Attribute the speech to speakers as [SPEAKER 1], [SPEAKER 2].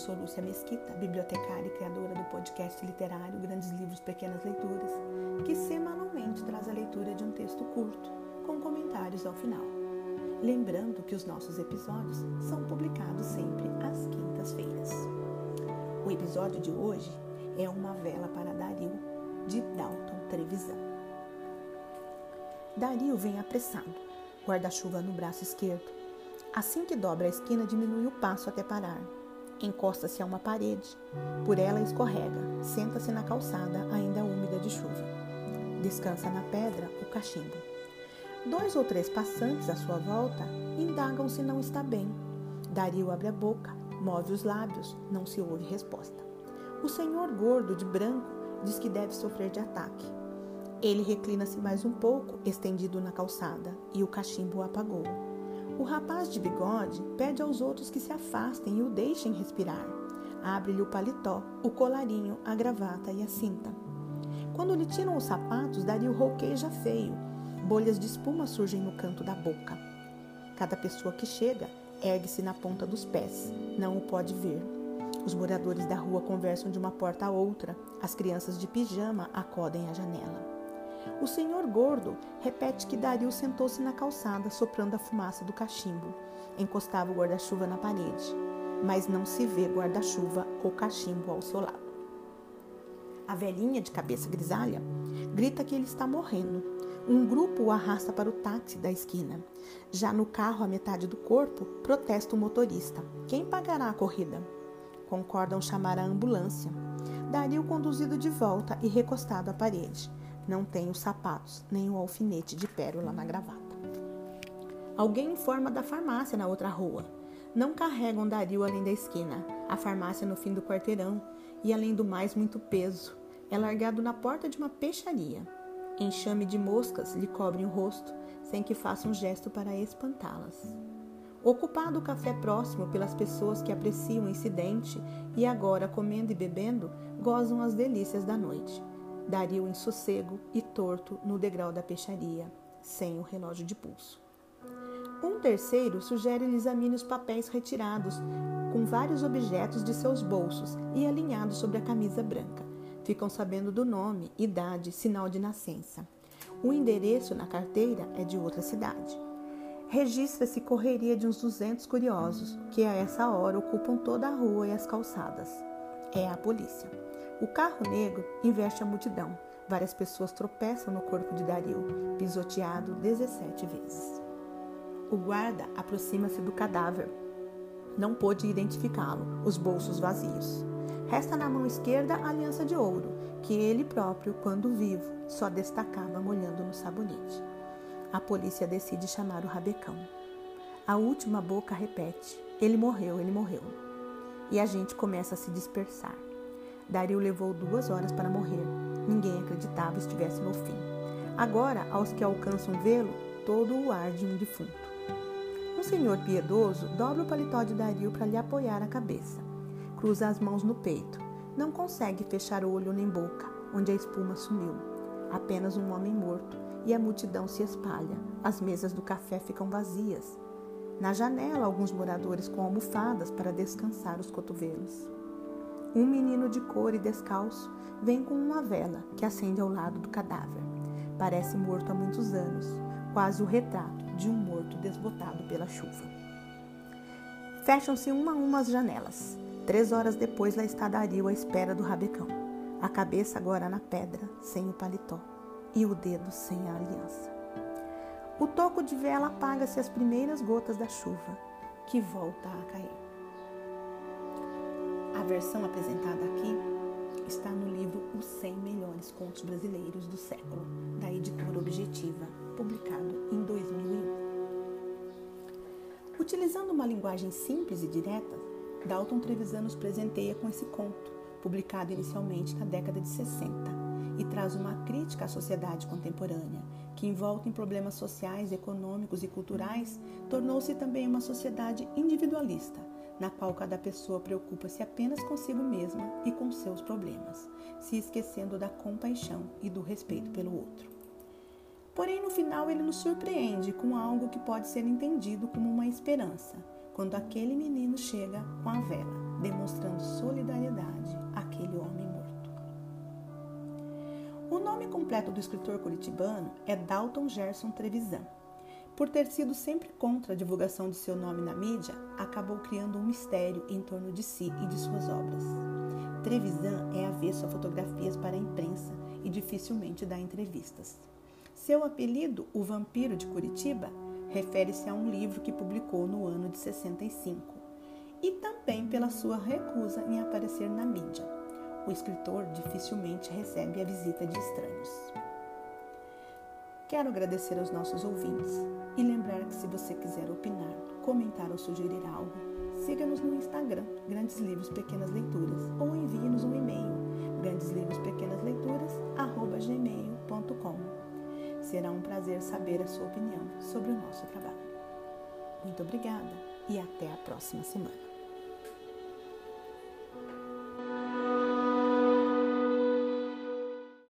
[SPEAKER 1] sou Lúcia Mesquita, bibliotecária e criadora do podcast literário Grandes Livros Pequenas Leituras, que semanalmente traz a leitura de um texto curto, com comentários ao final. Lembrando que os nossos episódios são publicados sempre às quintas-feiras. O episódio de hoje é Uma Vela para Dario, de Dalton Trevisan. Dario vem apressado, guarda-chuva no braço esquerdo. Assim que dobra a esquina, diminui o passo até parar Encosta-se a uma parede. Por ela escorrega. Senta-se na calçada, ainda úmida de chuva. Descansa na pedra o cachimbo. Dois ou três passantes à sua volta indagam se não está bem. Dario abre a boca, move os lábios, não se ouve resposta. O senhor gordo de branco diz que deve sofrer de ataque. Ele reclina-se mais um pouco, estendido na calçada, e o cachimbo apagou. O rapaz de bigode pede aos outros que se afastem e o deixem respirar. Abre-lhe o paletó, o colarinho, a gravata e a cinta. Quando lhe tiram os sapatos, Dario rouqueja feio. Bolhas de espuma surgem no canto da boca. Cada pessoa que chega ergue-se na ponta dos pés, não o pode ver. Os moradores da rua conversam de uma porta a outra. As crianças de pijama acodem à janela. O senhor gordo repete que Dario sentou-se na calçada, soprando a fumaça do cachimbo. Encostava o guarda-chuva na parede, mas não se vê guarda-chuva ou cachimbo ao seu lado. A velhinha de cabeça grisalha grita que ele está morrendo. Um grupo o arrasta para o táxi da esquina. Já no carro, a metade do corpo, protesta o motorista. Quem pagará a corrida? Concordam chamar a ambulância. Dario conduzido de volta e recostado à parede. Não tem os sapatos, nem o alfinete de pérola na gravata. Alguém informa da farmácia na outra rua. Não carregam Dario além da esquina, a farmácia no fim do quarteirão, e além do mais, muito peso. É largado na porta de uma peixaria. Enxame de moscas lhe cobrem o rosto, sem que faça um gesto para espantá-las. Ocupado o café próximo pelas pessoas que apreciam o incidente e agora, comendo e bebendo, gozam as delícias da noite daria o insossego e torto no degrau da peixaria, sem o relógio de pulso. Um terceiro sugere-lhe examine os papéis retirados com vários objetos de seus bolsos e alinhados sobre a camisa branca. Ficam sabendo do nome, idade, sinal de nascença. O endereço na carteira é de outra cidade. Registra-se correria de uns 200 curiosos, que a essa hora ocupam toda a rua e as calçadas. É a polícia. O carro negro investe a multidão. Várias pessoas tropeçam no corpo de Dario, pisoteado 17 vezes. O guarda aproxima-se do cadáver. Não pôde identificá-lo, os bolsos vazios. Resta na mão esquerda a aliança de ouro, que ele próprio, quando vivo, só destacava molhando no sabonete. A polícia decide chamar o rabecão. A última boca repete: Ele morreu, ele morreu. E a gente começa a se dispersar. Dario levou duas horas para morrer. Ninguém acreditava estivesse no fim. Agora, aos que alcançam vê-lo, todo o ar de um defunto. Um senhor piedoso dobra o paletó de Dario para lhe apoiar a cabeça. Cruza as mãos no peito. Não consegue fechar olho nem boca, onde a espuma sumiu. Apenas um homem morto, e a multidão se espalha. As mesas do café ficam vazias. Na janela, alguns moradores com almofadas para descansar os cotovelos. Um menino de cor e descalço vem com uma vela que acende ao lado do cadáver. Parece morto há muitos anos, quase o retrato de um morto desbotado pela chuva. Fecham-se uma a uma as janelas. Três horas depois, lá está Dario à espera do rabecão. A cabeça agora na pedra, sem o paletó, e o dedo sem a aliança. O toco de vela apaga-se as primeiras gotas da chuva, que volta a cair. Versão apresentada aqui está no livro Os 100 Melhores Contos Brasileiros do Século, da editora Objetiva, publicado em 2001. Utilizando uma linguagem simples e direta, Dalton Trevisan nos presenteia com esse conto, publicado inicialmente na década de 60, e traz uma crítica à sociedade contemporânea, que, envolta em problemas sociais, econômicos e culturais, tornou-se também uma sociedade individualista na qual cada pessoa preocupa-se apenas consigo mesma e com seus problemas, se esquecendo da compaixão e do respeito pelo outro. Porém, no final, ele nos surpreende com algo que pode ser entendido como uma esperança, quando aquele menino chega com a vela, demonstrando solidariedade àquele homem morto. O nome completo do escritor curitibano é Dalton Gerson Trevisan. Por ter sido sempre contra a divulgação de seu nome na mídia, acabou criando um mistério em torno de si e de suas obras. Trevisan é avesso a fotografias para a imprensa e dificilmente dá entrevistas. Seu apelido, o Vampiro de Curitiba, refere-se a um livro que publicou no ano de 65 e também pela sua recusa em aparecer na mídia. O escritor dificilmente recebe a visita de estranhos. Quero agradecer aos nossos ouvintes e lembrar que se você quiser opinar, comentar ou sugerir algo, siga-nos no Instagram, Grandes Livros Pequenas Leituras, ou envie-nos um e-mail, grandeslivrospequenasleituras@gmail.com. Será um prazer saber a sua opinião sobre o nosso trabalho. Muito obrigada e até a próxima semana.